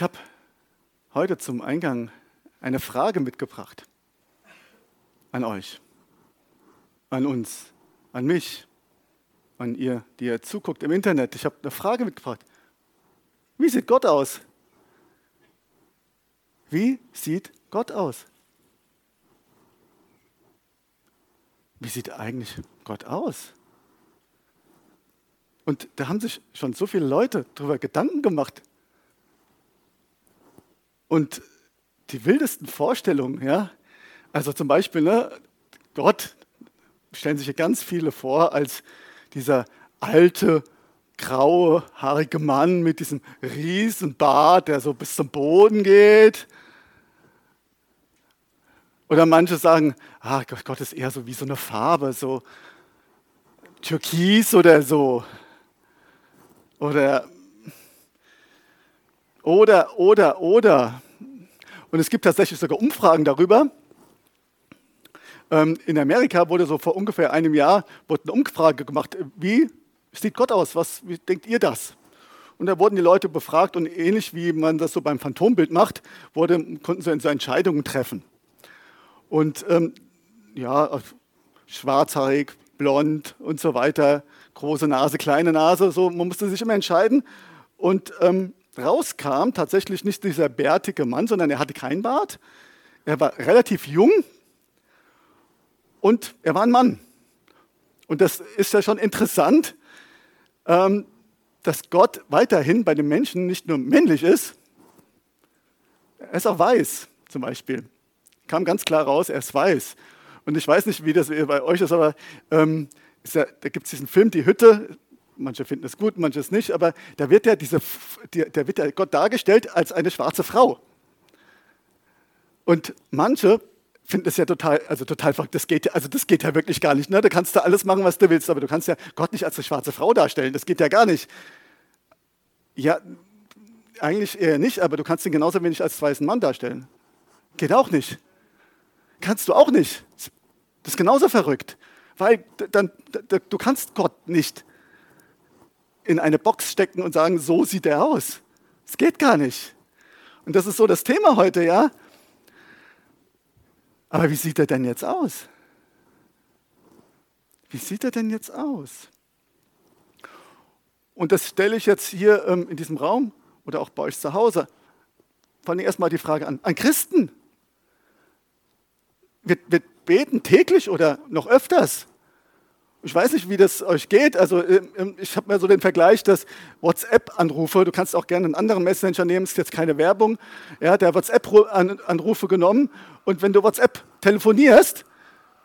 Ich habe heute zum Eingang eine Frage mitgebracht an euch, an uns, an mich, an ihr, die ihr zuguckt im Internet. Ich habe eine Frage mitgebracht. Wie sieht Gott aus? Wie sieht Gott aus? Wie sieht eigentlich Gott aus? Und da haben sich schon so viele Leute darüber Gedanken gemacht. Und die wildesten Vorstellungen, ja, also zum Beispiel, ne, Gott stellen sich ganz viele vor als dieser alte, graue, haarige Mann mit diesem riesen Bart, der so bis zum Boden geht. Oder manche sagen, ah, Gott ist eher so wie so eine Farbe, so Türkis oder so. Oder, oder, oder, oder. Und es gibt tatsächlich sogar Umfragen darüber. Ähm, in Amerika wurde so vor ungefähr einem Jahr wurde eine Umfrage gemacht. Wie sieht Gott aus? Was, wie denkt ihr das? Und da wurden die Leute befragt und ähnlich wie man das so beim Phantombild macht, wurde, konnten sie so Entscheidungen treffen. Und ähm, ja, schwarzhaarig, blond und so weiter, große Nase, kleine Nase, so, man musste sich immer entscheiden. Und ähm, rauskam tatsächlich nicht dieser bärtige Mann, sondern er hatte keinen Bart. Er war relativ jung und er war ein Mann. Und das ist ja schon interessant, ähm, dass Gott weiterhin bei den Menschen nicht nur männlich ist, er ist auch weiß zum Beispiel. Kam ganz klar raus, er ist weiß. Und ich weiß nicht, wie das bei euch ist, aber ähm, ja, da gibt es diesen Film Die Hütte. Manche finden es gut, manche es nicht, aber da wird ja diese, da wird ja Gott dargestellt als eine schwarze Frau. Und manche finden das ja total, also total verrückt. Das geht, also das geht ja wirklich gar nicht. Ne? Du kannst da alles machen, was du willst, aber du kannst ja Gott nicht als eine schwarze Frau darstellen. Das geht ja gar nicht. Ja, eigentlich eher nicht, aber du kannst ihn genauso wenig als weißen Mann darstellen. Geht auch nicht. Kannst du auch nicht. Das ist genauso verrückt. Weil dann, du kannst Gott nicht in eine Box stecken und sagen, so sieht er aus. Es geht gar nicht. Und das ist so das Thema heute, ja. Aber wie sieht er denn jetzt aus? Wie sieht er denn jetzt aus? Und das stelle ich jetzt hier ähm, in diesem Raum oder auch bei euch zu Hause. Vor allem erstmal die Frage an, an Christen. Wir, wir beten täglich oder noch öfters. Ich weiß nicht, wie das euch geht. Also ähm, ähm, ich habe mir so den Vergleich, dass WhatsApp-Anrufe, du kannst auch gerne einen anderen Messenger nehmen, ist jetzt keine Werbung, ja, der WhatsApp-Anrufe genommen und wenn du WhatsApp telefonierst,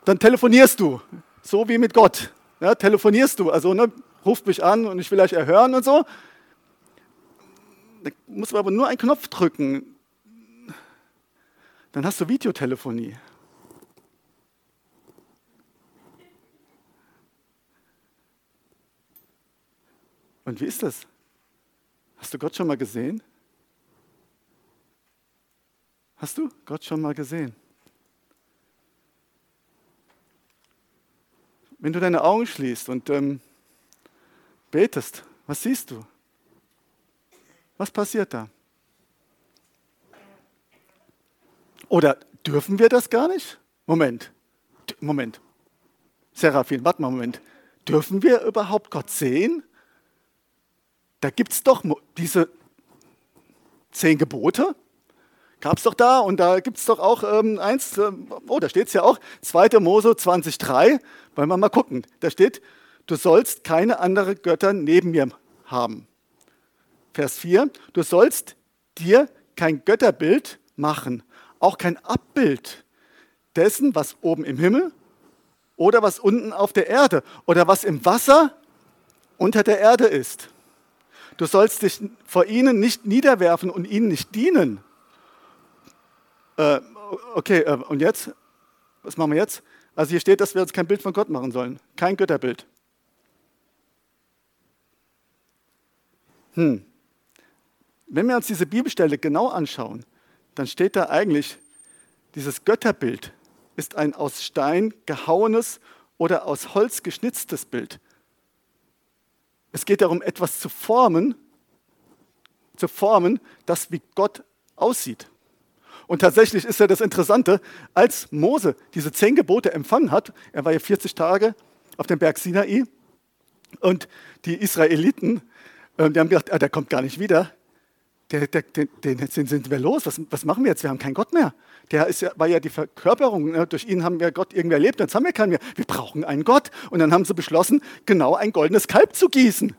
dann telefonierst du, so wie mit Gott. Ja, telefonierst du, also ne, ruft mich an und ich will euch erhören und so. Da musst du aber nur einen Knopf drücken, dann hast du Videotelefonie. Und wie ist das? Hast du Gott schon mal gesehen? Hast du Gott schon mal gesehen? Wenn du deine Augen schließt und ähm, betest, was siehst du? Was passiert da? Oder dürfen wir das gar nicht? Moment, Moment. Seraphin, warte mal, Moment. Dürfen wir überhaupt Gott sehen? Da gibt es doch diese zehn Gebote. Gab es doch da und da gibt es doch auch ähm, eins, äh, oh, da steht es ja auch, 2. Mose 20,3, wollen wir mal gucken. Da steht, du sollst keine anderen Götter neben mir haben. Vers 4, du sollst dir kein Götterbild machen, auch kein Abbild dessen, was oben im Himmel oder was unten auf der Erde oder was im Wasser unter der Erde ist. Du sollst dich vor ihnen nicht niederwerfen und ihnen nicht dienen. Äh, okay, äh, und jetzt? Was machen wir jetzt? Also hier steht, dass wir uns kein Bild von Gott machen sollen. Kein Götterbild. Hm. Wenn wir uns diese Bibelstelle genau anschauen, dann steht da eigentlich, dieses Götterbild ist ein aus Stein gehauenes oder aus Holz geschnitztes Bild. Es geht darum, etwas zu formen, zu formen, das wie Gott aussieht. Und tatsächlich ist ja das Interessante, als Mose diese zehn Gebote empfangen hat, er war ja 40 Tage auf dem Berg Sinai und die Israeliten, äh, die haben gedacht, ah, der kommt gar nicht wieder, der, den, den, sind wir los, was, was machen wir jetzt? Wir haben keinen Gott mehr. Der ist ja, war ja die Verkörperung, ne? durch ihn haben wir Gott irgendwie erlebt, jetzt haben wir keinen mehr. Wir brauchen einen Gott. Und dann haben sie beschlossen, genau ein goldenes Kalb zu gießen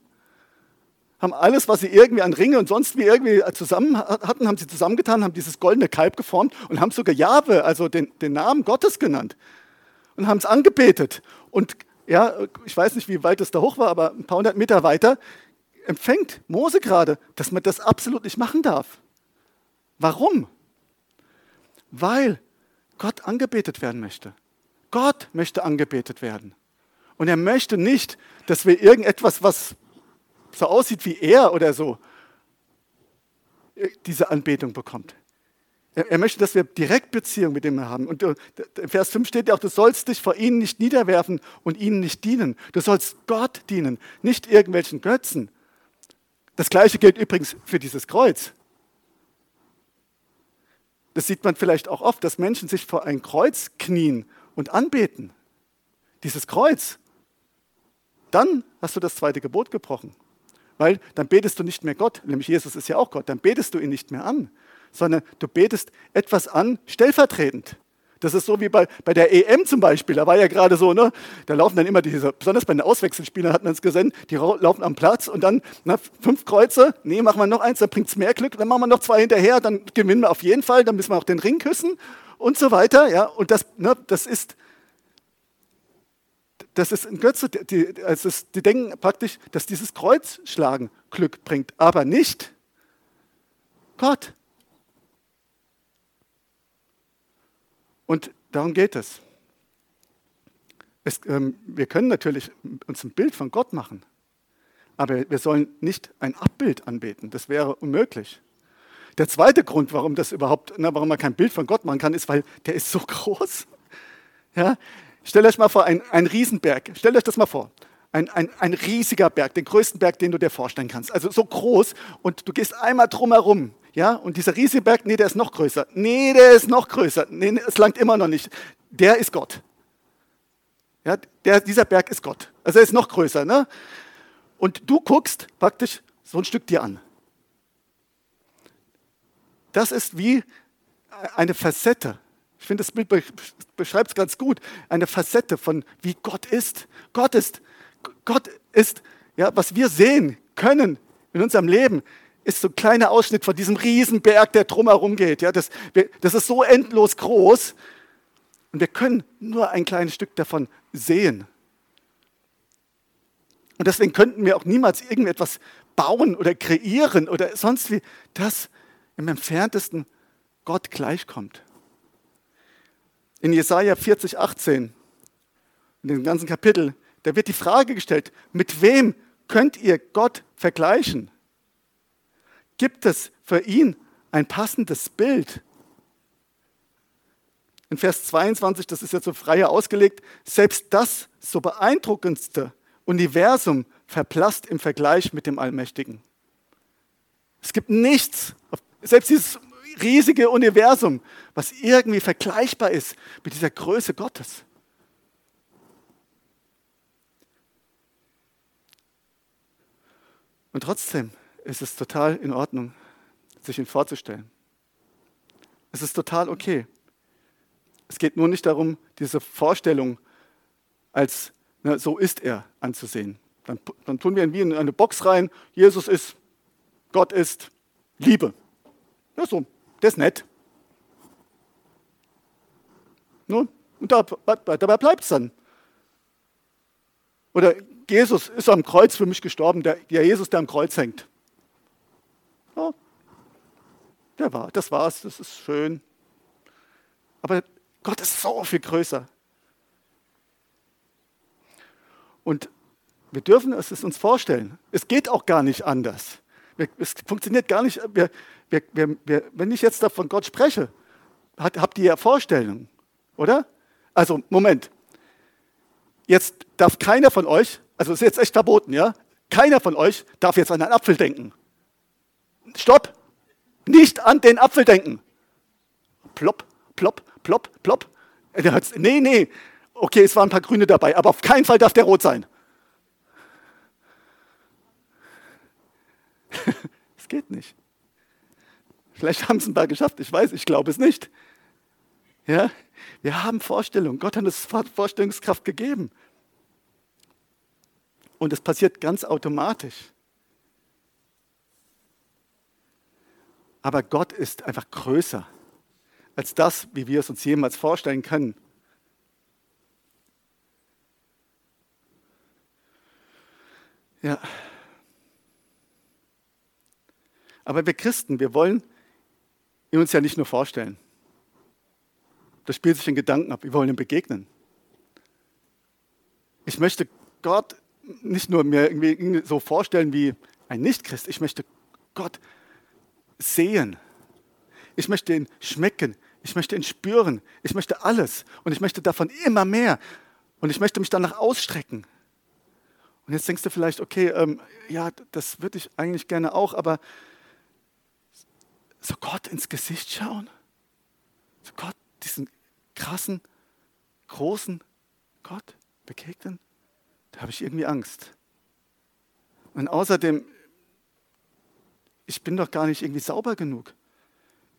haben alles, was sie irgendwie an Ringe und sonst wie irgendwie zusammen hatten, haben sie zusammengetan, haben dieses goldene Kalb geformt und haben sogar Jahwe, also den, den Namen Gottes genannt und haben es angebetet. Und ja, ich weiß nicht, wie weit es da hoch war, aber ein paar hundert Meter weiter empfängt Mose gerade, dass man das absolut nicht machen darf. Warum? Weil Gott angebetet werden möchte. Gott möchte angebetet werden. Und er möchte nicht, dass wir irgendetwas, was so aussieht wie er oder so, diese Anbetung bekommt. Er, möchte, dass wir direkt Beziehung mit ihm haben. Und in Vers 5 steht ja auch, du sollst dich vor ihnen nicht niederwerfen und ihnen nicht dienen. Du sollst Gott dienen, nicht irgendwelchen Götzen. Das gleiche gilt übrigens für dieses Kreuz. Das sieht man vielleicht auch oft, dass Menschen sich vor ein Kreuz knien und anbeten. Dieses Kreuz. Dann hast du das zweite Gebot gebrochen. Weil dann betest du nicht mehr Gott, nämlich Jesus ist ja auch Gott, dann betest du ihn nicht mehr an, sondern du betest etwas an, stellvertretend. Das ist so wie bei, bei der EM zum Beispiel. Da war ja gerade so, ne, da laufen dann immer diese, besonders bei den Auswechselspielern hat man es gesehen, die laufen am Platz und dann na, fünf Kreuze, nee, machen wir noch eins, dann bringt es mehr Glück, dann machen wir noch zwei hinterher, dann gewinnen wir auf jeden Fall, dann müssen wir auch den Ring küssen und so weiter. Ja, und das, ne, das ist, das ist ein Götze, die, also die denken praktisch, dass dieses Kreuzschlagen Glück bringt, aber nicht Gott. Und darum geht es. es ähm, wir können natürlich uns ein Bild von Gott machen, aber wir sollen nicht ein Abbild anbeten. Das wäre unmöglich. Der zweite Grund, warum das überhaupt, na, warum man kein Bild von Gott machen kann, ist, weil der ist so groß. Ja, Stellt euch mal vor, ein, ein Riesenberg. Stellt euch das mal vor. Ein, ein, ein riesiger Berg, den größten Berg, den du dir vorstellen kannst. Also so groß und du gehst einmal drumherum. Ja, und dieser riesige Berg, nee, der ist noch größer. Nee, der ist noch größer. Nee, es langt immer noch nicht. Der ist Gott. Ja, der, dieser Berg ist Gott. Also er ist noch größer. Ne? Und du guckst praktisch so ein Stück dir an. Das ist wie eine Facette ich finde, das Bild beschreibt es ganz gut. Eine Facette von, wie Gott ist. Gott ist, Gott ist, ja, was wir sehen können in unserem Leben, ist so ein kleiner Ausschnitt von diesem Riesenberg, der drumherum geht. Ja, das, das ist so endlos groß. Und wir können nur ein kleines Stück davon sehen. Und deswegen könnten wir auch niemals irgendetwas bauen oder kreieren oder sonst wie, das im entferntesten Gott gleichkommt in Jesaja 40, 18, in dem ganzen Kapitel, da wird die Frage gestellt, mit wem könnt ihr Gott vergleichen? Gibt es für ihn ein passendes Bild? In Vers 22, das ist jetzt so freier ausgelegt, selbst das so beeindruckendste Universum verblasst im Vergleich mit dem Allmächtigen. Es gibt nichts, selbst dieses riesige Universum, was irgendwie vergleichbar ist mit dieser Größe Gottes. Und trotzdem ist es total in Ordnung, sich ihn vorzustellen. Es ist total okay. Es geht nur nicht darum, diese Vorstellung als na, so ist er anzusehen. Dann, dann tun wir ihn wie in eine Box rein. Jesus ist, Gott ist Liebe. Ja, so der ist nett. Nun, und dabei bleibt es dann. Oder Jesus ist am Kreuz für mich gestorben, der, der Jesus, der am Kreuz hängt. Ja, der war, das war's, das ist schön. Aber Gott ist so viel größer. Und wir dürfen es uns vorstellen. Es geht auch gar nicht anders. Es funktioniert gar nicht. Wir, wir, wir, wenn ich jetzt von Gott spreche, habt ihr ja Vorstellungen, oder? Also, Moment. Jetzt darf keiner von euch, also ist jetzt echt verboten, ja? Keiner von euch darf jetzt an einen Apfel denken. stopp, nicht an den Apfel denken. Plopp, plopp, plopp, plopp. Nee, nee, okay, es waren ein paar Grüne dabei, aber auf keinen Fall darf der rot sein. Es geht nicht. Vielleicht haben es ein paar geschafft, ich weiß, ich glaube es nicht. Ja, wir haben Vorstellungen. Gott hat uns Vorstellungskraft gegeben. Und es passiert ganz automatisch. Aber Gott ist einfach größer als das, wie wir es uns jemals vorstellen können. Ja. Aber wir Christen, wir wollen ihn uns ja nicht nur vorstellen. Das spielt sich in Gedanken ab. Wir wollen ihm begegnen. Ich möchte Gott nicht nur mir irgendwie so vorstellen wie ein Nichtchrist. Ich möchte Gott sehen. Ich möchte ihn schmecken. Ich möchte ihn spüren. Ich möchte alles. Und ich möchte davon immer mehr. Und ich möchte mich danach ausstrecken. Und jetzt denkst du vielleicht, okay, ähm, ja, das würde ich eigentlich gerne auch, aber so Gott ins Gesicht schauen, so Gott, diesen krassen, großen Gott begegnen, da habe ich irgendwie Angst. Und außerdem, ich bin doch gar nicht irgendwie sauber genug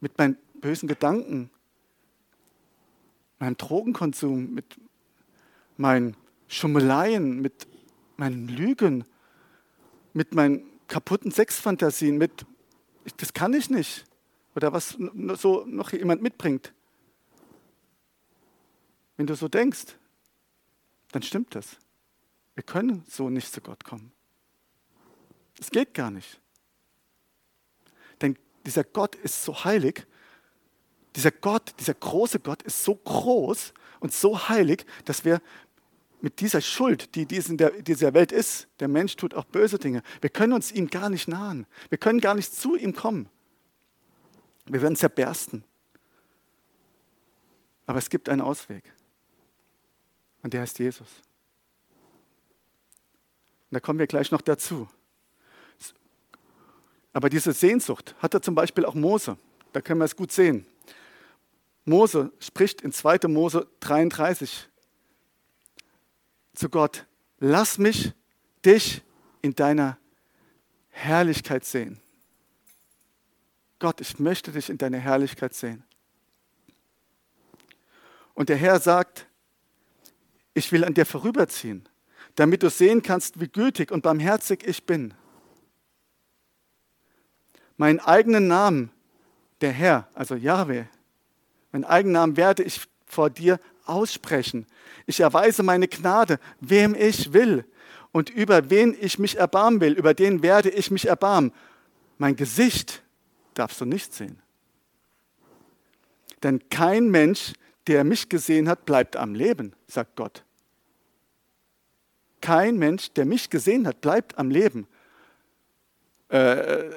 mit meinen bösen Gedanken, meinem Drogenkonsum, mit meinen Schummeleien, mit meinen Lügen, mit meinen kaputten Sexfantasien, mit, das kann ich nicht. Oder was so noch jemand mitbringt. Wenn du so denkst, dann stimmt das. Wir können so nicht zu Gott kommen. Es geht gar nicht. Dieser Gott ist so heilig. Dieser Gott, dieser große Gott ist so groß und so heilig, dass wir mit dieser Schuld, die in dieser Welt ist, der Mensch tut auch böse Dinge, wir können uns ihm gar nicht nahen. Wir können gar nicht zu ihm kommen. Wir werden zerbersten. Aber es gibt einen Ausweg. Und der heißt Jesus. Und da kommen wir gleich noch dazu. Aber diese Sehnsucht hatte zum Beispiel auch Mose. Da können wir es gut sehen. Mose spricht in 2. Mose 33 zu Gott, lass mich dich in deiner Herrlichkeit sehen. Gott, ich möchte dich in deiner Herrlichkeit sehen. Und der Herr sagt, ich will an dir vorüberziehen, damit du sehen kannst, wie gütig und barmherzig ich bin. Meinen eigenen Namen, der Herr, also Yahweh, meinen eigenen Namen werde ich vor dir aussprechen. Ich erweise meine Gnade, wem ich will. Und über wen ich mich erbarmen will, über den werde ich mich erbarmen. Mein Gesicht darfst du nicht sehen. Denn kein Mensch, der mich gesehen hat, bleibt am Leben, sagt Gott. Kein Mensch, der mich gesehen hat, bleibt am Leben. Äh,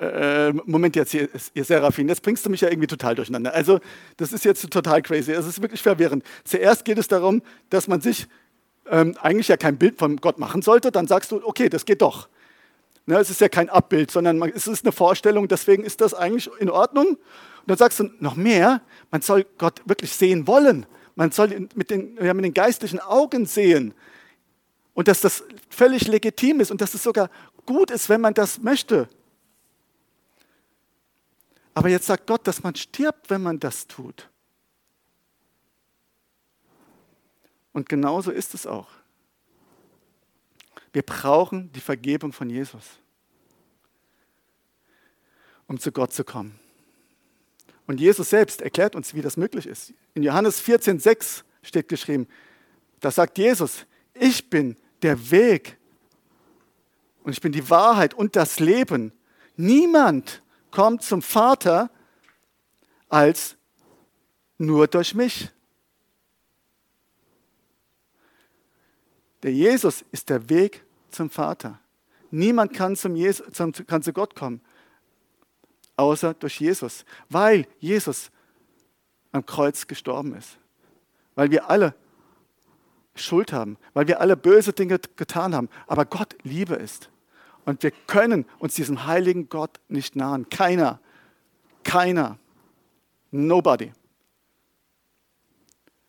äh, Moment jetzt hier, ihr Seraphin, jetzt bringst du mich ja irgendwie total durcheinander. Also das ist jetzt total crazy, es ist wirklich verwirrend. Zuerst geht es darum, dass man sich ähm, eigentlich ja kein Bild von Gott machen sollte, dann sagst du, okay, das geht doch. Ne, es ist ja kein Abbild, sondern man, es ist eine Vorstellung, deswegen ist das eigentlich in Ordnung. Und dann sagst du noch mehr, man soll Gott wirklich sehen wollen. Man soll mit den, ja, mit den geistlichen Augen sehen. Und dass das völlig legitim ist und dass es sogar gut ist, wenn man das möchte. Aber jetzt sagt Gott, dass man stirbt, wenn man das tut. Und genauso ist es auch. Wir brauchen die Vergebung von Jesus, um zu Gott zu kommen. Und Jesus selbst erklärt uns, wie das möglich ist. In Johannes 14,6 steht geschrieben, da sagt Jesus, ich bin der Weg und ich bin die Wahrheit und das Leben. Niemand kommt zum Vater als nur durch mich. Der Jesus ist der Weg zum Vater. Niemand kann, zum Jesus, zum, kann zu Gott kommen, außer durch Jesus, weil Jesus am Kreuz gestorben ist. Weil wir alle Schuld haben, weil wir alle böse Dinge getan haben, aber Gott Liebe ist. Und wir können uns diesem heiligen Gott nicht nahen. Keiner. Keiner. Nobody.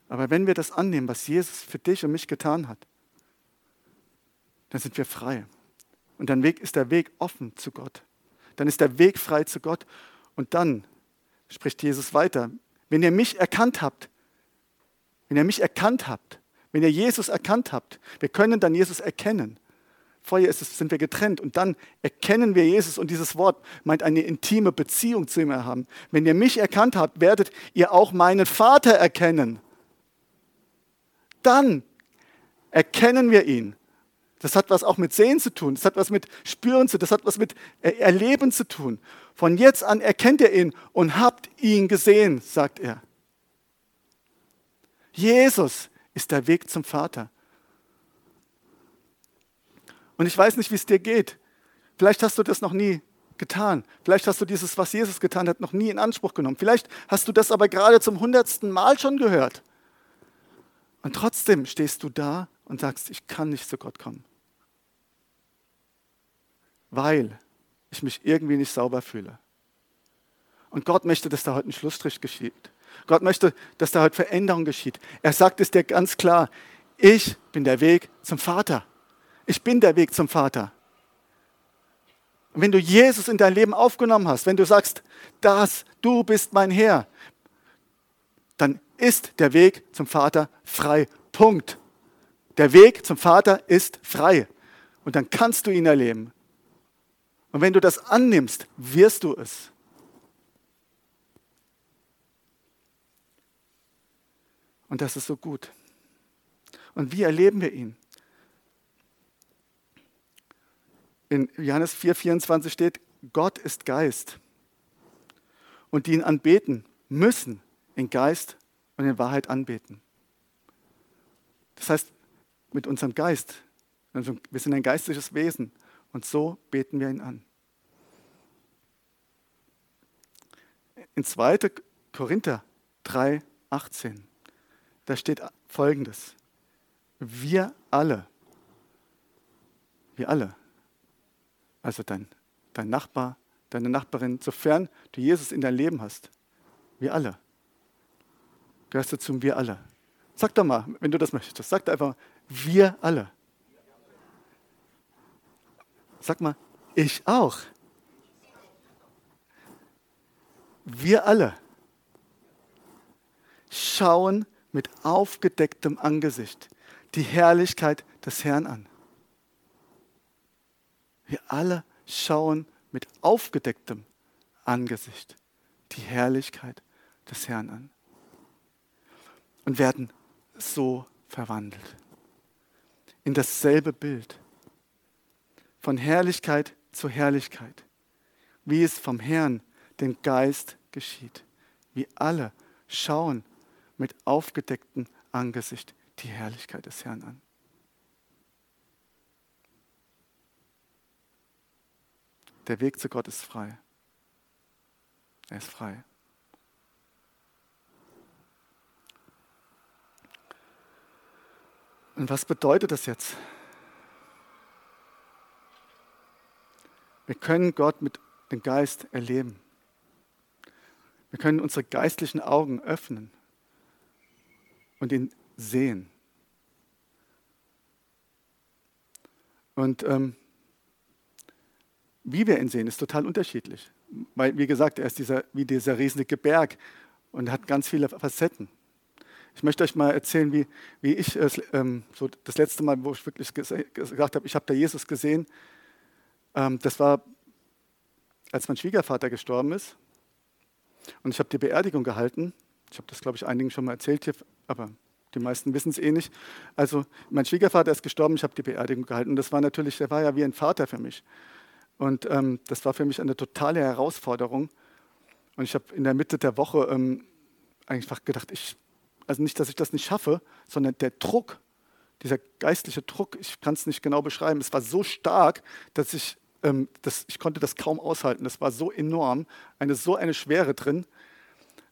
Aber wenn wir das annehmen, was Jesus für dich und mich getan hat, dann sind wir frei. Und dann ist der Weg offen zu Gott. Dann ist der Weg frei zu Gott. Und dann spricht Jesus weiter. Wenn ihr mich erkannt habt, wenn ihr mich erkannt habt, wenn ihr Jesus erkannt habt, wir können dann Jesus erkennen. Vorher ist es, sind wir getrennt und dann erkennen wir Jesus und dieses Wort meint eine intime Beziehung zu ihm haben. Wenn ihr mich erkannt habt, werdet ihr auch meinen Vater erkennen. Dann erkennen wir ihn. Das hat was auch mit Sehen zu tun, das hat was mit Spüren zu tun, das hat was mit Erleben zu tun. Von jetzt an erkennt ihr ihn und habt ihn gesehen, sagt er. Jesus ist der Weg zum Vater. Und ich weiß nicht, wie es dir geht. Vielleicht hast du das noch nie getan. Vielleicht hast du dieses, was Jesus getan hat, noch nie in Anspruch genommen. Vielleicht hast du das aber gerade zum hundertsten Mal schon gehört. Und trotzdem stehst du da und sagst, ich kann nicht zu Gott kommen. Weil ich mich irgendwie nicht sauber fühle. Und Gott möchte, dass da heute ein Schlussstrich geschieht. Gott möchte, dass da heute Veränderung geschieht. Er sagt es dir ganz klar, ich bin der Weg zum Vater. Ich bin der Weg zum Vater. Und wenn du Jesus in dein Leben aufgenommen hast, wenn du sagst, das, du bist mein Herr, dann ist der Weg zum Vater frei. Punkt. Der Weg zum Vater ist frei. Und dann kannst du ihn erleben. Und wenn du das annimmst, wirst du es. Und das ist so gut. Und wie erleben wir ihn? In Johannes 4,24 steht, Gott ist Geist. Und die ihn anbeten, müssen in Geist und in Wahrheit anbeten. Das heißt, mit unserem Geist, also wir sind ein geistliches Wesen und so beten wir ihn an. In 2. Korinther 3, 18, da steht folgendes. Wir alle, wir alle, also dein, dein Nachbar, deine Nachbarin, sofern du Jesus in dein Leben hast, wir alle, gehörst du zum Wir alle. Sag doch mal, wenn du das möchtest, sag einfach, wir alle. Sag mal, ich auch. Wir alle schauen mit aufgedecktem Angesicht die Herrlichkeit des Herrn an. Wir alle schauen mit aufgedecktem Angesicht die Herrlichkeit des Herrn an und werden so verwandelt in dasselbe Bild von Herrlichkeit zu Herrlichkeit, wie es vom Herrn, dem Geist, geschieht. Wir alle schauen mit aufgedecktem Angesicht die Herrlichkeit des Herrn an. Der Weg zu Gott ist frei. Er ist frei. Und was bedeutet das jetzt? Wir können Gott mit dem Geist erleben. Wir können unsere geistlichen Augen öffnen und ihn sehen. Und ähm, wie wir ihn sehen, ist total unterschiedlich. Weil, wie gesagt, er ist dieser, wie dieser riesige Berg und hat ganz viele Facetten. Ich möchte euch mal erzählen, wie, wie ich ähm, so das letzte Mal, wo ich wirklich gesagt habe, ich habe da Jesus gesehen, ähm, das war, als mein Schwiegervater gestorben ist. Und ich habe die Beerdigung gehalten. Ich habe das, glaube ich, einigen schon mal erzählt hier, aber die meisten wissen es eh nicht. Also mein Schwiegervater ist gestorben, ich habe die Beerdigung gehalten. Und das war natürlich, der war ja wie ein Vater für mich. Und ähm, das war für mich eine totale Herausforderung. Und ich habe in der Mitte der Woche ähm, einfach gedacht, ich, also nicht, dass ich das nicht schaffe, sondern der Druck, dieser geistliche Druck, ich kann es nicht genau beschreiben, es war so stark, dass ich, ähm, das, ich konnte das kaum aushalten. Das war so enorm, eine so eine Schwere drin.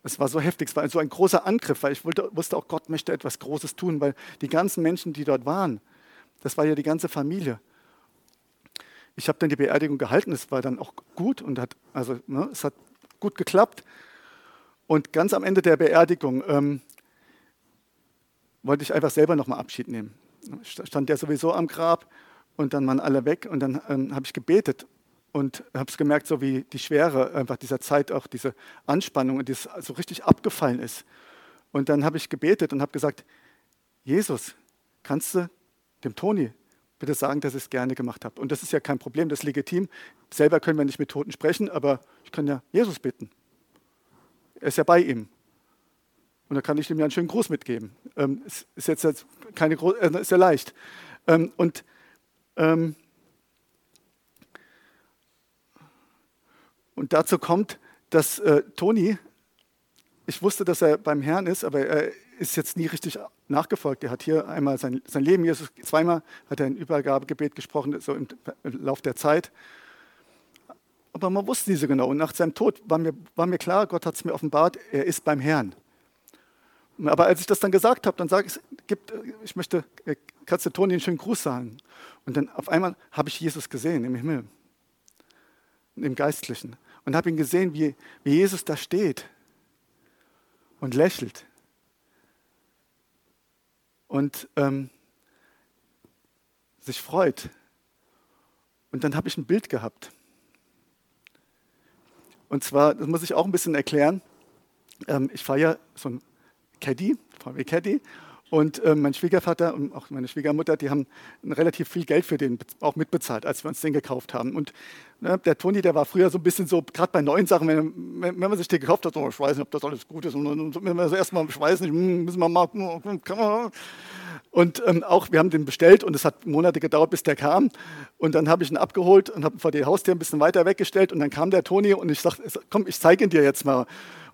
Es war so heftig, es war so ein großer Angriff, weil ich wollte, wusste auch, Gott möchte etwas Großes tun, weil die ganzen Menschen, die dort waren, das war ja die ganze Familie, ich habe dann die Beerdigung gehalten, es war dann auch gut und hat, also, ne, es hat gut geklappt. Und ganz am Ende der Beerdigung ähm, wollte ich einfach selber nochmal Abschied nehmen. Stand der sowieso am Grab und dann waren alle weg und dann ähm, habe ich gebetet und habe es gemerkt, so wie die Schwere einfach dieser Zeit, auch diese Anspannung und das so richtig abgefallen ist. Und dann habe ich gebetet und habe gesagt, Jesus, kannst du dem Toni bitte sagen, dass ich es gerne gemacht habe. Und das ist ja kein Problem, das ist legitim. Selber können wir nicht mit Toten sprechen, aber ich kann ja Jesus bitten. Er ist ja bei ihm. Und da kann ich ihm ja einen schönen Gruß mitgeben. Ähm, ist jetzt keine Gro äh, ist ja leicht. Ähm, und ähm, und dazu kommt, dass äh, Toni, ich wusste, dass er beim Herrn ist, aber er ist jetzt nie richtig nachgefolgt. Er hat hier einmal sein, sein Leben, Jesus, zweimal hat er ein Übergabegebet gesprochen, so im, im Lauf der Zeit. Aber man wusste nie so genau. Und nach seinem Tod war mir, war mir klar, Gott hat es mir offenbart, er ist beim Herrn. Aber als ich das dann gesagt habe, dann sage ich, gibt, ich möchte, kannst du Toni einen schönen Gruß sagen. Und dann auf einmal habe ich Jesus gesehen im Himmel, im Geistlichen. Und habe ihn gesehen, wie, wie Jesus da steht und lächelt und ähm, sich freut. Und dann habe ich ein Bild gehabt. Und zwar, das muss ich auch ein bisschen erklären. Ähm, ich fahre ja so ein Caddy, VW Caddy. Und äh, mein Schwiegervater und auch meine Schwiegermutter, die haben relativ viel Geld für den auch mitbezahlt, als wir uns den gekauft haben. Und ne, der Toni, der war früher so ein bisschen so, gerade bei neuen Sachen, wenn, wenn, man sich den gekauft hat, so, ich weiß nicht, ob das alles gut ist. Und, und wenn wir so erstmal, ich weiß nicht, hm, müssen wir mal, kann man. Und ähm, auch, wir haben den bestellt und es hat Monate gedauert, bis der kam. Und dann habe ich ihn abgeholt und habe ihn vor die Haustür ein bisschen weiter weggestellt. Und dann kam der Toni und ich sagte, komm, ich zeige ihn dir jetzt mal.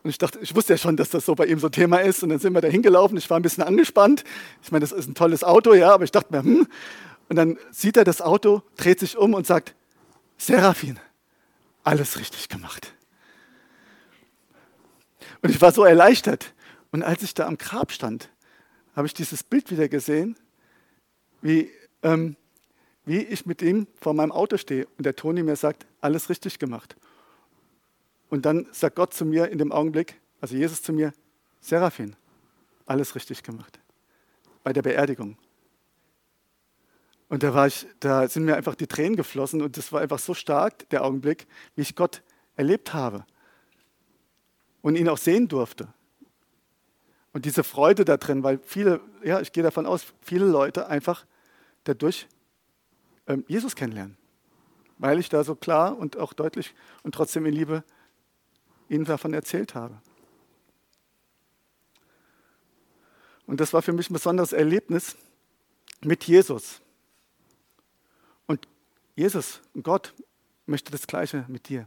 Und ich dachte, ich wusste ja schon, dass das so bei ihm so ein Thema ist. Und dann sind wir da hingelaufen. Ich war ein bisschen angespannt. Ich meine, das ist ein tolles Auto, ja, aber ich dachte mir, hm. Und dann sieht er das Auto, dreht sich um und sagt, Seraphin, alles richtig gemacht. Und ich war so erleichtert. Und als ich da am Grab stand, habe ich dieses Bild wieder gesehen, wie, ähm, wie ich mit ihm vor meinem Auto stehe und der Toni mir sagt, alles richtig gemacht. Und dann sagt Gott zu mir in dem Augenblick, also Jesus zu mir, Seraphin, alles richtig gemacht. Bei der Beerdigung. Und da, war ich, da sind mir einfach die Tränen geflossen und das war einfach so stark, der Augenblick, wie ich Gott erlebt habe und ihn auch sehen durfte. Und diese Freude da drin, weil viele, ja, ich gehe davon aus, viele Leute einfach dadurch ähm, Jesus kennenlernen. Weil ich da so klar und auch deutlich und trotzdem in Liebe ihnen davon erzählt habe. Und das war für mich ein besonderes Erlebnis mit Jesus. Und Jesus, Gott, möchte das Gleiche mit dir.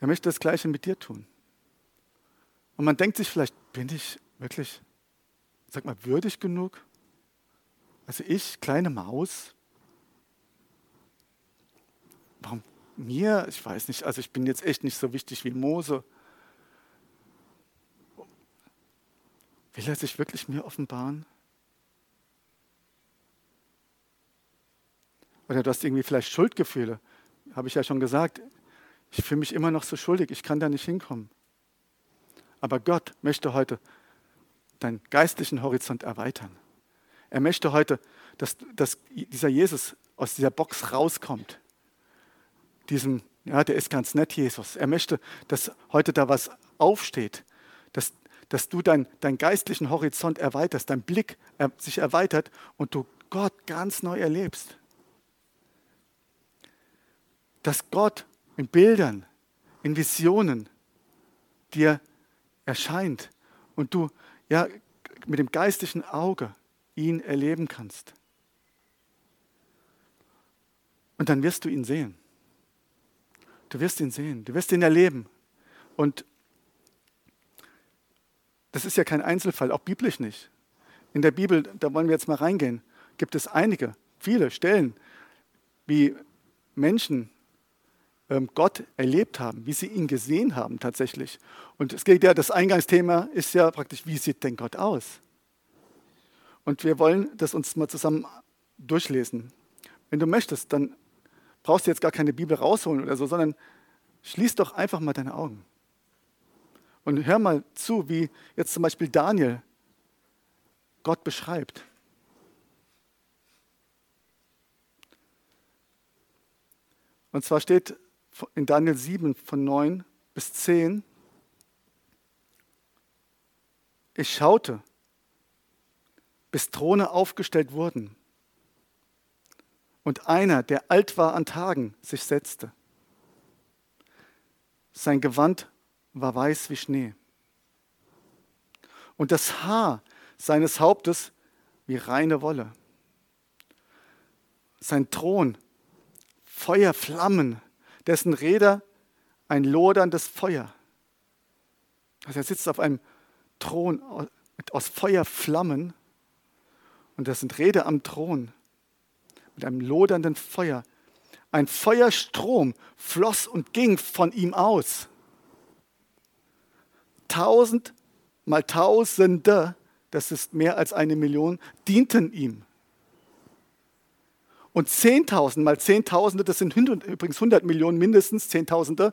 Er möchte das Gleiche mit dir tun. Und man denkt sich vielleicht, bin ich wirklich, sag mal, würdig genug? Also ich, kleine Maus, warum mir, ich weiß nicht, also ich bin jetzt echt nicht so wichtig wie Mose. Will er sich wirklich mir offenbaren? Oder du hast irgendwie vielleicht Schuldgefühle. Habe ich ja schon gesagt. Ich fühle mich immer noch so schuldig. Ich kann da nicht hinkommen. Aber Gott möchte heute deinen geistlichen Horizont erweitern. Er möchte heute, dass, dass dieser Jesus aus dieser Box rauskommt diesem, ja, der ist ganz nett, Jesus. Er möchte, dass heute da was aufsteht, dass, dass du deinen dein geistlichen Horizont erweiterst, dein Blick sich erweitert und du Gott ganz neu erlebst. Dass Gott in Bildern, in Visionen dir erscheint und du ja mit dem geistlichen Auge ihn erleben kannst. Und dann wirst du ihn sehen. Du wirst ihn sehen, du wirst ihn erleben. Und das ist ja kein Einzelfall, auch biblisch nicht. In der Bibel, da wollen wir jetzt mal reingehen, gibt es einige, viele Stellen, wie Menschen ähm, Gott erlebt haben, wie sie ihn gesehen haben tatsächlich. Und es geht ja, das Eingangsthema ist ja praktisch, wie sieht denn Gott aus? Und wir wollen das uns mal zusammen durchlesen. Wenn du möchtest, dann brauchst du jetzt gar keine Bibel rausholen oder so, sondern schließ doch einfach mal deine Augen. Und hör mal zu, wie jetzt zum Beispiel Daniel Gott beschreibt. Und zwar steht in Daniel 7 von 9 bis 10, ich schaute, bis Throne aufgestellt wurden und einer, der alt war an Tagen, sich setzte. Sein Gewand war weiß wie Schnee und das Haar seines Hauptes wie reine Wolle. Sein Thron Feuerflammen, dessen Räder ein loderndes Feuer. Also er sitzt auf einem Thron aus Feuerflammen und das sind Räder am Thron mit einem lodernden Feuer. Ein Feuerstrom floss und ging von ihm aus. Tausend mal Tausende, das ist mehr als eine Million, dienten ihm. Und Zehntausend mal Zehntausende, das sind übrigens 100 Millionen mindestens, Zehntausende,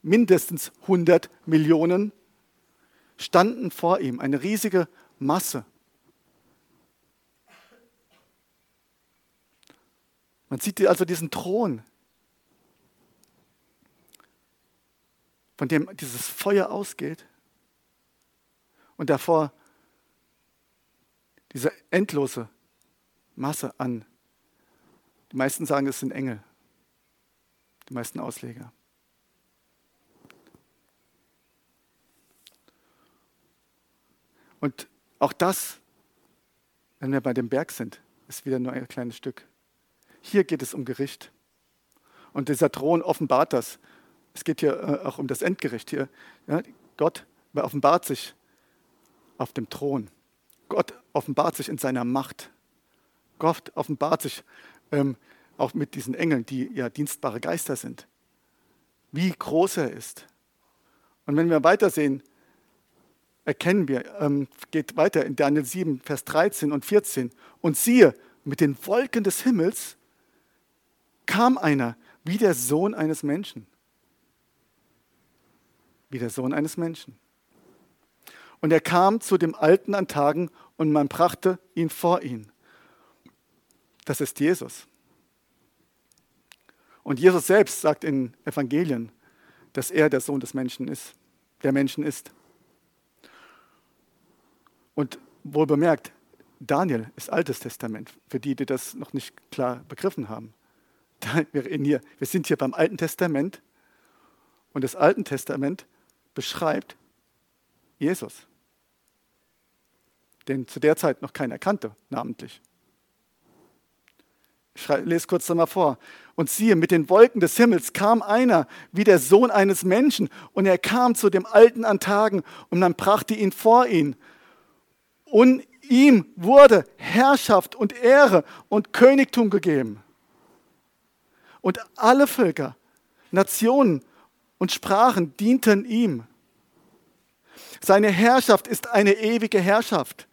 mindestens 100 Millionen, standen vor ihm, eine riesige Masse. Man sieht also diesen Thron, von dem dieses Feuer ausgeht und davor diese endlose Masse an die meisten sagen, es sind Engel. Die meisten Ausleger. Und auch das, wenn wir bei dem Berg sind, ist wieder nur ein kleines Stück. Hier geht es um Gericht. Und dieser Thron offenbart das. Es geht hier äh, auch um das Endgericht hier. Ja, Gott offenbart sich auf dem Thron. Gott offenbart sich in seiner Macht. Gott offenbart sich ähm, auch mit diesen Engeln, die ja dienstbare Geister sind, wie groß er ist. Und wenn wir weitersehen, erkennen wir, ähm, geht weiter in Daniel 7, Vers 13 und 14. Und siehe, mit den Wolken des Himmels kam einer wie der Sohn eines Menschen. Wie der Sohn eines Menschen. Und er kam zu dem Alten an Tagen und man brachte ihn vor ihn. Das ist Jesus. Und Jesus selbst sagt in Evangelien, dass er der Sohn des Menschen ist, der Menschen ist. Und wohl bemerkt, Daniel ist Altes Testament, für die, die das noch nicht klar begriffen haben. Wir, sind hier beim Alten Testament und das Alte Testament beschreibt Jesus, den zu der Zeit noch keiner kannte, namentlich. Ich lese kurz nochmal vor. Und siehe, mit den Wolken des Himmels kam einer wie der Sohn eines Menschen, und er kam zu dem Alten an Tagen, und man brachte ihn vor ihn. Und ihm wurde Herrschaft und Ehre und Königtum gegeben. Und alle Völker, Nationen und Sprachen dienten ihm. Seine Herrschaft ist eine ewige Herrschaft,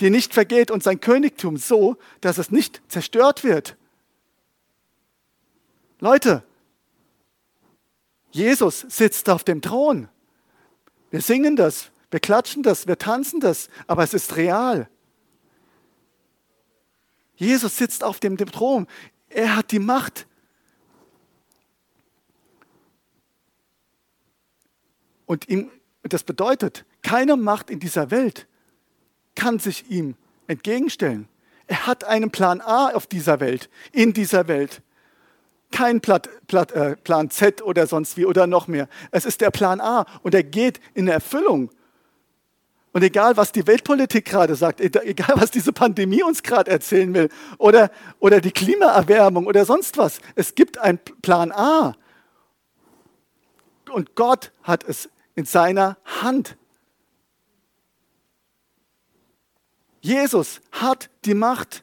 die nicht vergeht, und sein Königtum so, dass es nicht zerstört wird. Leute, Jesus sitzt auf dem Thron. Wir singen das, wir klatschen das, wir tanzen das, aber es ist real. Jesus sitzt auf dem, Thron. Er hat die Macht. Und ihm, das bedeutet, keine Macht in dieser Welt kann sich ihm entgegenstellen. Er hat einen Plan A auf dieser Welt, in dieser Welt kein Plat, Plat, äh, Plan Z oder sonst wie oder noch mehr. Es ist der Plan A und er geht in Erfüllung. Und egal, was die Weltpolitik gerade sagt, egal, was diese Pandemie uns gerade erzählen will oder, oder die Klimaerwärmung oder sonst was, es gibt einen Plan A. Und Gott hat es in seiner Hand. Jesus hat die Macht,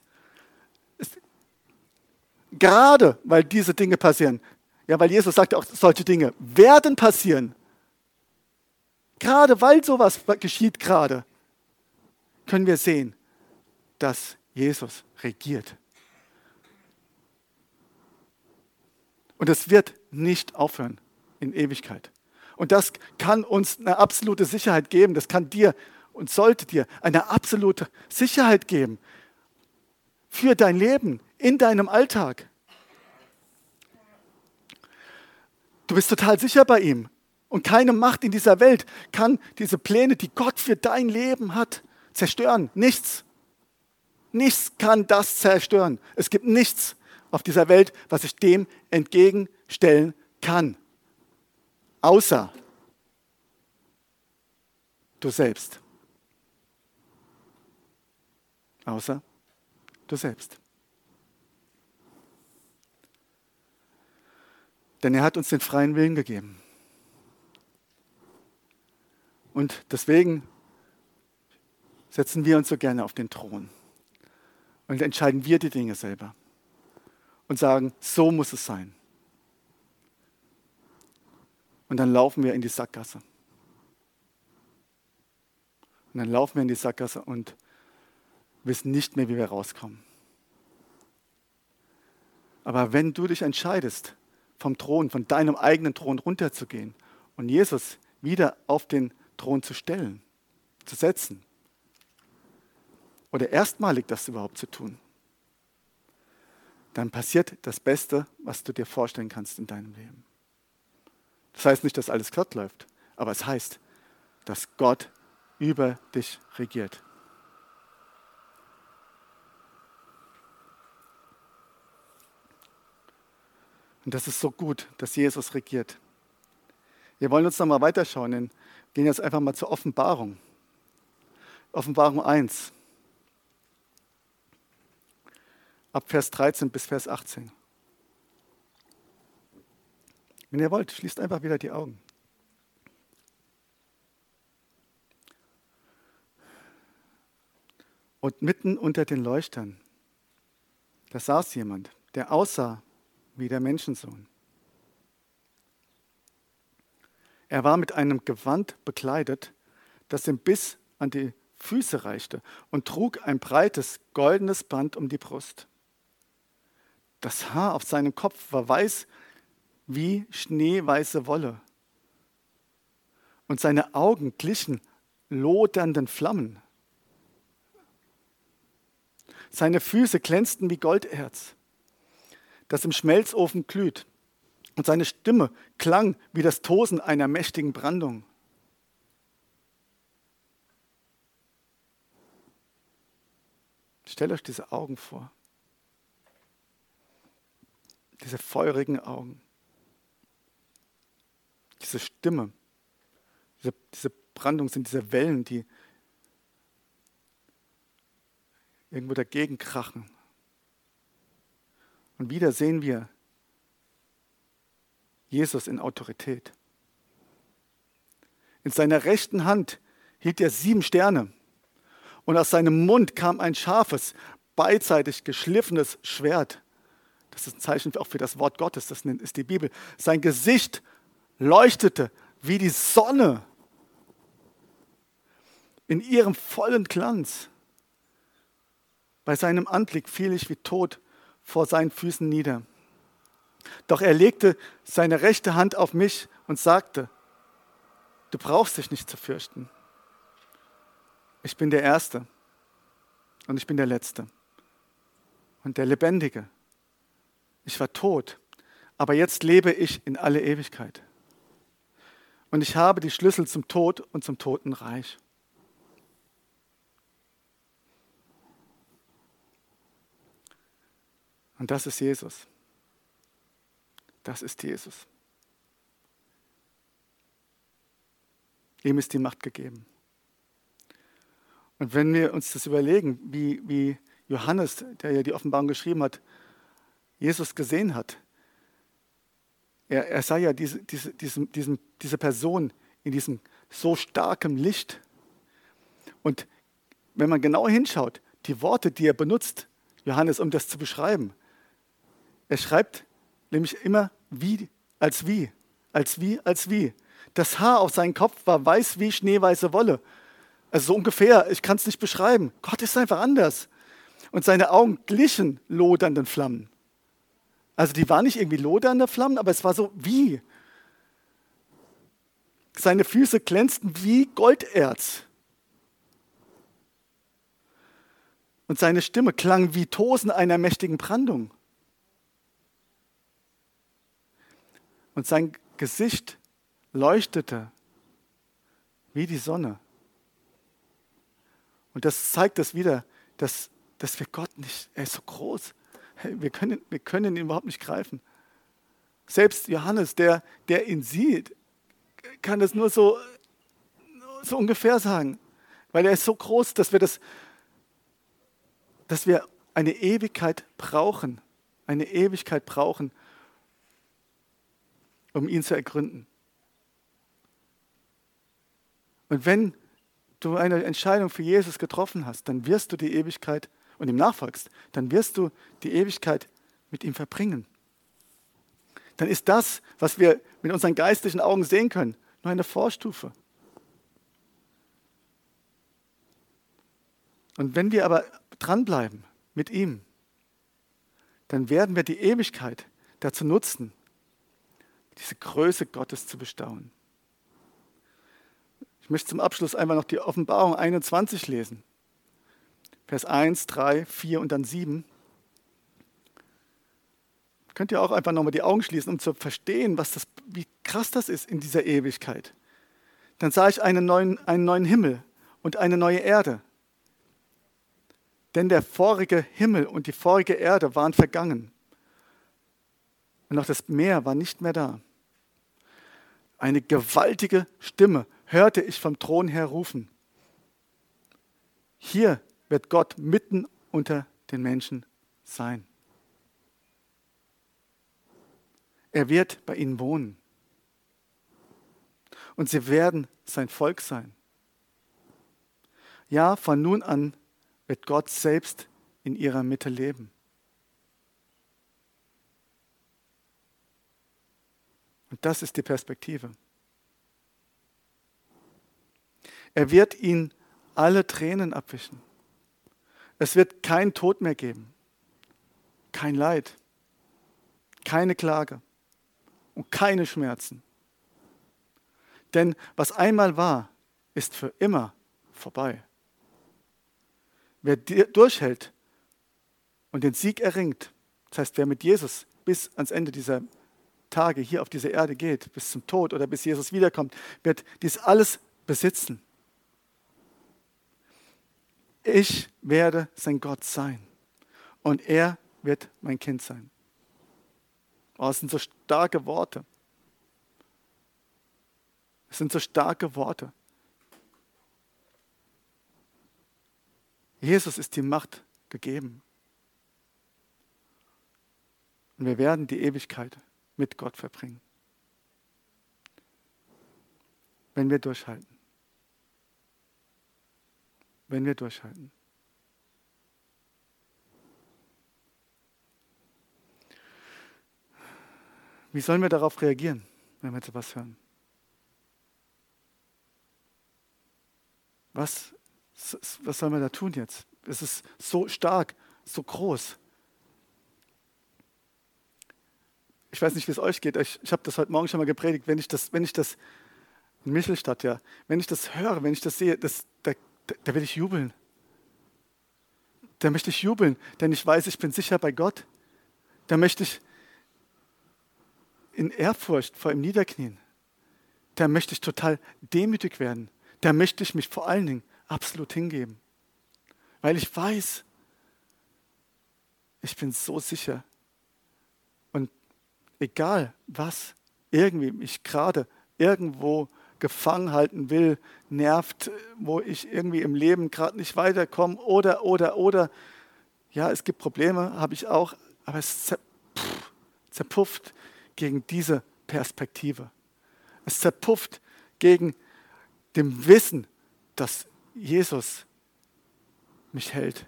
gerade weil diese Dinge passieren. Ja, weil Jesus sagt auch, solche Dinge werden passieren. Gerade weil sowas geschieht gerade, können wir sehen, dass Jesus regiert. Und es wird nicht aufhören in Ewigkeit. Und das kann uns eine absolute Sicherheit geben. Das kann dir und sollte dir eine absolute Sicherheit geben für dein Leben, in deinem Alltag. Du bist total sicher bei ihm. Und keine Macht in dieser Welt kann diese Pläne, die Gott für dein Leben hat, zerstören. Nichts. Nichts kann das zerstören. Es gibt nichts auf dieser Welt, was sich dem entgegenstellen kann. Außer du selbst. Außer du selbst. Denn er hat uns den freien Willen gegeben. Und deswegen setzen wir uns so gerne auf den Thron und entscheiden wir die Dinge selber und sagen, so muss es sein. Und dann laufen wir in die Sackgasse. Und dann laufen wir in die Sackgasse und wissen nicht mehr, wie wir rauskommen. Aber wenn du dich entscheidest, vom Thron, von deinem eigenen Thron runterzugehen und Jesus wieder auf den Thron zu stellen, zu setzen, oder erstmalig das überhaupt zu tun, dann passiert das Beste, was du dir vorstellen kannst in deinem Leben. Das heißt nicht, dass alles glatt läuft, aber es heißt, dass Gott über dich regiert. Und das ist so gut, dass Jesus regiert. Wir wollen uns noch mal weiterschauen. Wir gehen jetzt einfach mal zur Offenbarung. Offenbarung 1. Ab Vers 13 bis Vers 18. Wenn ihr wollt, schließt einfach wieder die Augen. Und mitten unter den Leuchtern, da saß jemand, der aussah wie der Menschensohn. Er war mit einem Gewand bekleidet, das ihm bis an die Füße reichte und trug ein breites goldenes Band um die Brust. Das Haar auf seinem Kopf war weiß wie schneeweiße Wolle und seine Augen glichen lodernden Flammen. Seine Füße glänzten wie Golderz das im Schmelzofen glüht. Und seine Stimme klang wie das Tosen einer mächtigen Brandung. Stellt euch diese Augen vor. Diese feurigen Augen. Diese Stimme. Diese, diese Brandung sind diese Wellen, die irgendwo dagegen krachen. Und wieder sehen wir Jesus in Autorität. In seiner rechten Hand hielt er sieben Sterne und aus seinem Mund kam ein scharfes, beidseitig geschliffenes Schwert. Das ist ein Zeichen auch für das Wort Gottes, das ist die Bibel. Sein Gesicht leuchtete wie die Sonne in ihrem vollen Glanz. Bei seinem Anblick fiel ich wie tot vor seinen Füßen nieder. Doch er legte seine rechte Hand auf mich und sagte, du brauchst dich nicht zu fürchten. Ich bin der Erste und ich bin der Letzte und der Lebendige. Ich war tot, aber jetzt lebe ich in alle Ewigkeit. Und ich habe die Schlüssel zum Tod und zum Totenreich. Und das ist Jesus. Das ist Jesus. Ihm ist die Macht gegeben. Und wenn wir uns das überlegen, wie, wie Johannes, der ja die Offenbarung geschrieben hat, Jesus gesehen hat, er, er sah ja diese, diese, diesen, diesen, diese Person in diesem so starken Licht. Und wenn man genau hinschaut, die Worte, die er benutzt, Johannes, um das zu beschreiben, er schreibt nämlich immer wie, als wie, als wie, als wie. Das Haar auf seinem Kopf war weiß wie schneeweiße Wolle. Also so ungefähr, ich kann es nicht beschreiben. Gott ist einfach anders. Und seine Augen glichen lodernden Flammen. Also die war nicht irgendwie lodernde Flammen, aber es war so wie. Seine Füße glänzten wie Golderz. Und seine Stimme klang wie Tosen einer mächtigen Brandung. Und sein Gesicht leuchtete wie die Sonne. Und das zeigt das wieder, dass, dass wir Gott nicht, er ist so groß, wir können, wir können ihn überhaupt nicht greifen. Selbst Johannes, der, der ihn sieht, kann das nur so, so ungefähr sagen, weil er ist so groß, dass wir, das, dass wir eine Ewigkeit brauchen, eine Ewigkeit brauchen, um ihn zu ergründen. Und wenn du eine Entscheidung für Jesus getroffen hast, dann wirst du die Ewigkeit und ihm nachfolgst, dann wirst du die Ewigkeit mit ihm verbringen. Dann ist das, was wir mit unseren geistlichen Augen sehen können, nur eine Vorstufe. Und wenn wir aber dranbleiben mit ihm, dann werden wir die Ewigkeit dazu nutzen, diese Größe Gottes zu bestaunen. Ich möchte zum Abschluss einfach noch die Offenbarung 21 lesen. Vers 1, 3, 4 und dann 7. Könnt ihr auch einfach nochmal die Augen schließen, um zu verstehen, was das, wie krass das ist in dieser Ewigkeit. Dann sah ich einen neuen, einen neuen Himmel und eine neue Erde. Denn der vorige Himmel und die vorige Erde waren vergangen. Und auch das Meer war nicht mehr da. Eine gewaltige Stimme hörte ich vom Thron her rufen. Hier wird Gott mitten unter den Menschen sein. Er wird bei ihnen wohnen. Und sie werden sein Volk sein. Ja, von nun an wird Gott selbst in ihrer Mitte leben. Und das ist die Perspektive. Er wird ihnen alle Tränen abwischen. Es wird kein Tod mehr geben, kein Leid, keine Klage und keine Schmerzen. Denn was einmal war, ist für immer vorbei. Wer durchhält und den Sieg erringt, das heißt, wer mit Jesus bis ans Ende dieser Tage hier auf diese Erde geht, bis zum Tod oder bis Jesus wiederkommt, wird dies alles besitzen. Ich werde sein Gott sein und er wird mein Kind sein. Oh, es sind so starke Worte. Es sind so starke Worte. Jesus ist die Macht gegeben. Und wir werden die Ewigkeit mit Gott verbringen. Wenn wir durchhalten wenn wir durchhalten. Wie sollen wir darauf reagieren, wenn wir etwas hören? Was, was sollen wir da tun jetzt? Es ist so stark, so groß. Ich weiß nicht, wie es euch geht. Ich, ich habe das heute Morgen schon mal gepredigt. Wenn ich das, wenn ich das in Michelstadt, ja, wenn ich das höre, wenn ich das sehe, das, da da, will ich jubeln. Da möchte ich jubeln, denn ich weiß, ich bin sicher bei Gott. Da möchte ich in Ehrfurcht vor ihm niederknien. Da möchte ich total demütig werden. Da möchte ich mich vor allen Dingen absolut hingeben. Weil ich weiß, ich bin so sicher. Und egal was irgendwie mich gerade irgendwo gefangen halten will, nervt, wo ich irgendwie im Leben gerade nicht weiterkomme oder, oder, oder. Ja, es gibt Probleme, habe ich auch, aber es zerpufft gegen diese Perspektive. Es zerpufft gegen dem Wissen, dass Jesus mich hält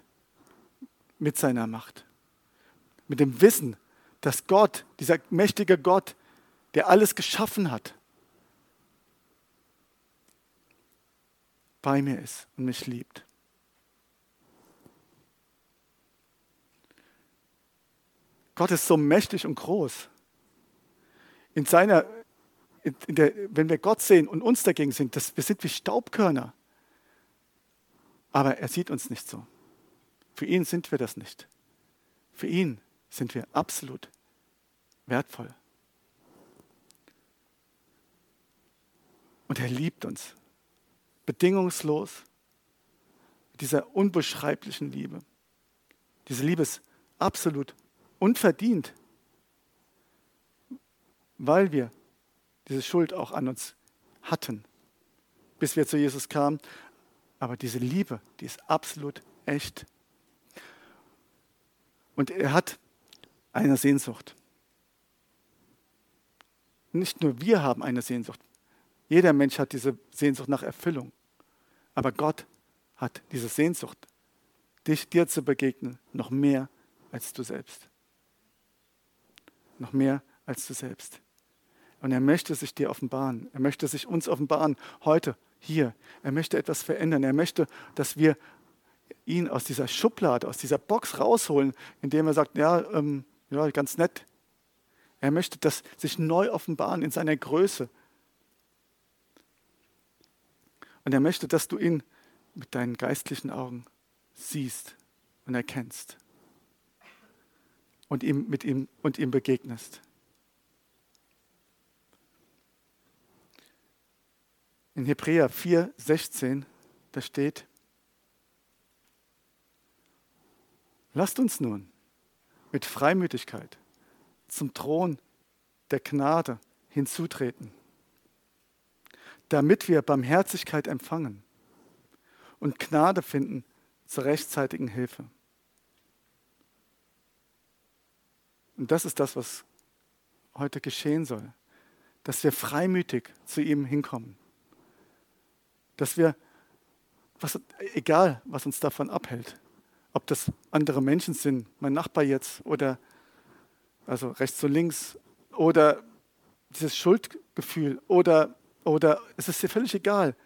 mit seiner Macht. Mit dem Wissen, dass Gott, dieser mächtige Gott, der alles geschaffen hat, bei mir ist und mich liebt. Gott ist so mächtig und groß. In seiner, in der, wenn wir Gott sehen und uns dagegen sind, das, wir sind wie Staubkörner. Aber er sieht uns nicht so. Für ihn sind wir das nicht. Für ihn sind wir absolut wertvoll. Und er liebt uns bedingungslos, dieser unbeschreiblichen Liebe. Diese Liebe ist absolut unverdient, weil wir diese Schuld auch an uns hatten, bis wir zu Jesus kamen. Aber diese Liebe, die ist absolut echt. Und er hat eine Sehnsucht. Nicht nur wir haben eine Sehnsucht. Jeder Mensch hat diese Sehnsucht nach Erfüllung. Aber Gott hat diese Sehnsucht, dich dir zu begegnen, noch mehr als du selbst. Noch mehr als du selbst. Und er möchte sich dir offenbaren. Er möchte sich uns offenbaren, heute, hier. Er möchte etwas verändern. Er möchte, dass wir ihn aus dieser Schublade, aus dieser Box rausholen, indem er sagt, ja, ähm, ja, ganz nett. Er möchte das sich neu offenbaren in seiner Größe. Und er möchte, dass du ihn mit deinen geistlichen Augen siehst und erkennst und ihm, mit ihm, und ihm begegnest. In Hebräer 4, 16, da steht, lasst uns nun mit Freimütigkeit zum Thron der Gnade hinzutreten, damit wir Barmherzigkeit empfangen und Gnade finden zur rechtzeitigen Hilfe. Und das ist das, was heute geschehen soll, dass wir freimütig zu ihm hinkommen, dass wir, was, egal was uns davon abhält, ob das andere Menschen sind, mein Nachbar jetzt oder also rechts und links oder dieses Schuldgefühl oder, oder es ist dir völlig egal.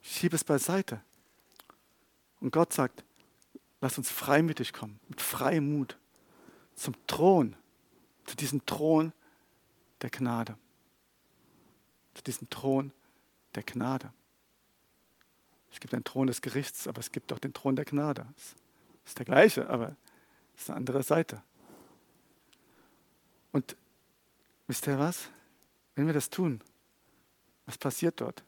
Schieb es beiseite. Und Gott sagt, lass uns freimütig kommen, mit freiem Mut zum Thron, zu diesem Thron der Gnade. Zu diesem Thron der Gnade. Es gibt einen Thron des Gerichts, aber es gibt auch den Thron der Gnade. Es ist der gleiche, aber es ist eine andere Seite. Und wisst ihr was? Wenn wir das tun, was passiert dort?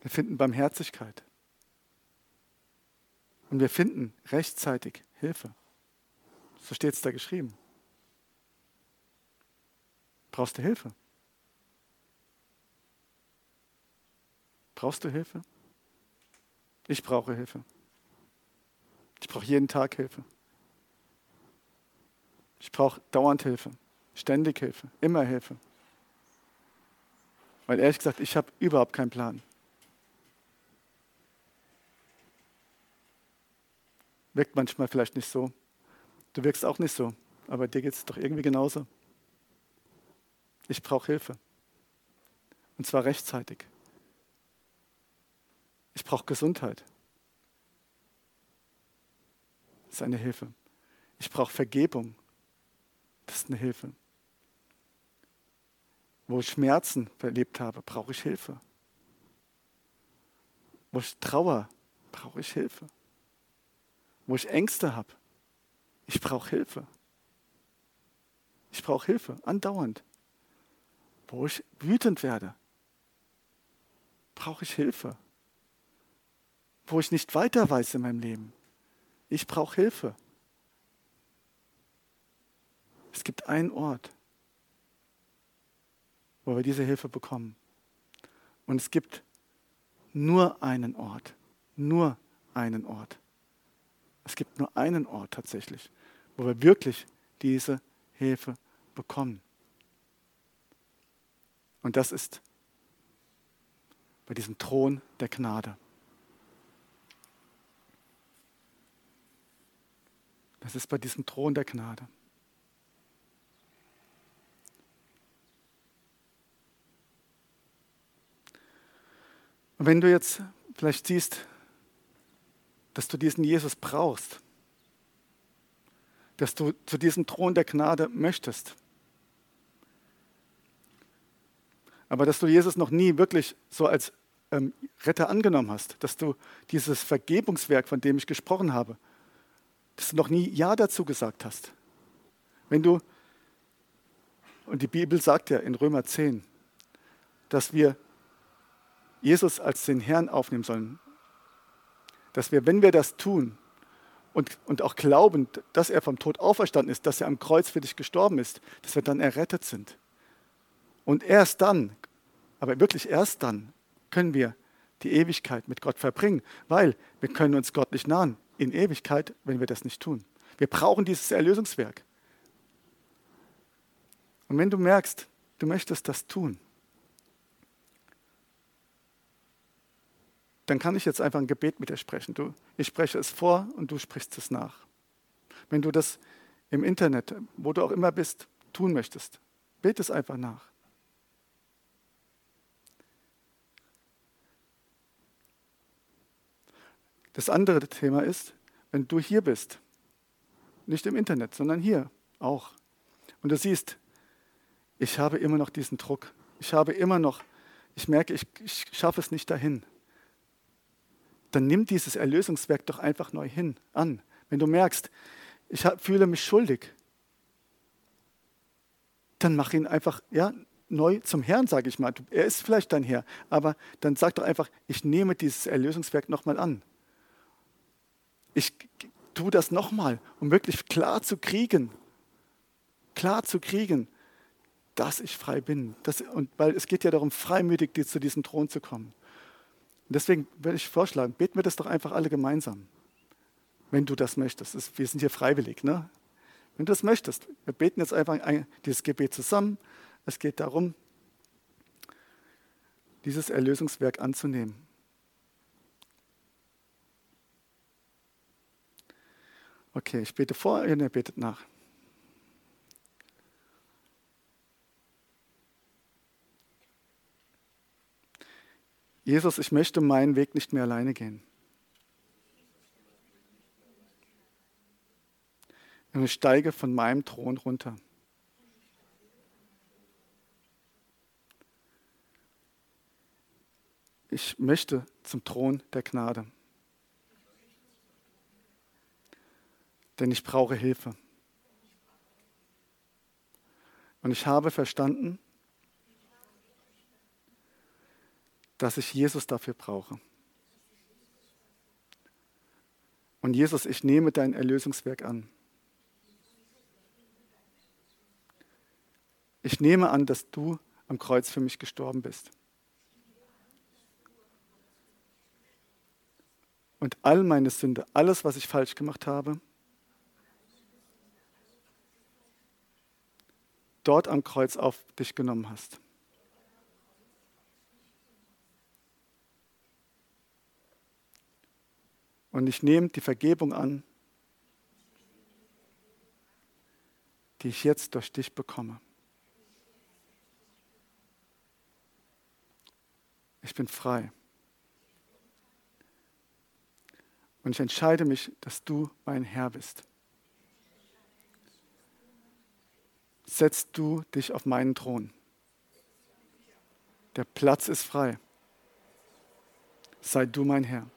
Wir finden Barmherzigkeit. Und wir finden rechtzeitig Hilfe. So steht es da geschrieben. Brauchst du Hilfe? Brauchst du Hilfe? Ich brauche Hilfe. Ich brauche jeden Tag Hilfe. Ich brauche dauernd Hilfe, ständig Hilfe, immer Hilfe. Weil ehrlich gesagt, ich habe überhaupt keinen Plan. Wirkt manchmal vielleicht nicht so. Du wirkst auch nicht so, aber dir geht es doch irgendwie genauso. Ich brauche Hilfe. Und zwar rechtzeitig. Ich brauche Gesundheit. Das ist eine Hilfe. Ich brauche Vergebung. Das ist eine Hilfe. Wo ich Schmerzen erlebt habe, brauche ich Hilfe. Wo ich Trauer, brauche ich Hilfe. Wo ich Ängste habe, ich brauche Hilfe. Ich brauche Hilfe, andauernd. Wo ich wütend werde, brauche ich Hilfe. Wo ich nicht weiter weiß in meinem Leben, ich brauche Hilfe. Es gibt einen Ort, wo wir diese Hilfe bekommen. Und es gibt nur einen Ort, nur einen Ort. Es gibt nur einen Ort tatsächlich, wo wir wirklich diese Hilfe bekommen. Und das ist bei diesem Thron der Gnade. Das ist bei diesem Thron der Gnade. Und wenn du jetzt vielleicht siehst, dass du diesen Jesus brauchst, dass du zu diesem Thron der Gnade möchtest. Aber dass du Jesus noch nie wirklich so als ähm, Retter angenommen hast, dass du dieses Vergebungswerk, von dem ich gesprochen habe, dass du noch nie Ja dazu gesagt hast. Wenn du, und die Bibel sagt ja in Römer 10, dass wir Jesus als den Herrn aufnehmen sollen, dass wir, wenn wir das tun und, und auch glauben, dass er vom Tod auferstanden ist, dass er am Kreuz für dich gestorben ist, dass wir dann errettet sind. Und erst dann, aber wirklich erst dann, können wir die Ewigkeit mit Gott verbringen, weil wir können uns Gott nicht nahen in Ewigkeit, wenn wir das nicht tun. Wir brauchen dieses Erlösungswerk. Und wenn du merkst, du möchtest das tun, dann kann ich jetzt einfach ein Gebet mit dir sprechen. Du, ich spreche es vor und du sprichst es nach. Wenn du das im Internet, wo du auch immer bist, tun möchtest, bete es einfach nach. Das andere Thema ist, wenn du hier bist, nicht im Internet, sondern hier auch, und du siehst, ich habe immer noch diesen Druck, ich habe immer noch, ich merke, ich, ich schaffe es nicht dahin, dann nimm dieses Erlösungswerk doch einfach neu hin, an. Wenn du merkst, ich fühle mich schuldig, dann mach ihn einfach ja, neu zum Herrn, sage ich mal. Er ist vielleicht dein Herr, aber dann sag doch einfach, ich nehme dieses Erlösungswerk nochmal an. Ich tue das nochmal, um wirklich klar zu kriegen, klar zu kriegen, dass ich frei bin. Das, und weil es geht ja darum, freimütig zu diesem Thron zu kommen. Und deswegen würde ich vorschlagen, beten wir das doch einfach alle gemeinsam, wenn du das möchtest. wir sind hier freiwillig. Ne? Wenn du das möchtest, wir beten jetzt einfach ein, dieses Gebet zusammen. Es geht darum, dieses Erlösungswerk anzunehmen. Okay, ich bete vor, ihr betet nach. Jesus, ich möchte meinen Weg nicht mehr alleine gehen. Und ich steige von meinem Thron runter. Ich möchte zum Thron der Gnade. Denn ich brauche Hilfe. Und ich habe verstanden, dass ich Jesus dafür brauche. Und Jesus, ich nehme dein Erlösungswerk an. Ich nehme an, dass du am Kreuz für mich gestorben bist. Und all meine Sünde, alles, was ich falsch gemacht habe, dort am Kreuz auf dich genommen hast. Und ich nehme die Vergebung an, die ich jetzt durch dich bekomme. Ich bin frei. Und ich entscheide mich, dass du mein Herr bist. Setzt du dich auf meinen Thron. Der Platz ist frei. Sei du mein Herr.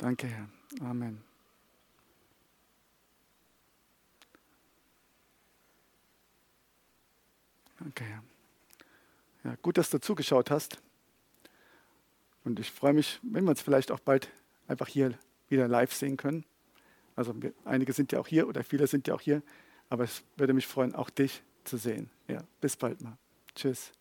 Danke, Herr. Amen. Danke, Herr. Ja, gut, dass du zugeschaut hast. Und ich freue mich, wenn wir uns vielleicht auch bald einfach hier wieder live sehen können. Also einige sind ja auch hier oder viele sind ja auch hier. Aber es würde mich freuen, auch dich zu sehen. Ja, bis bald mal. Tschüss.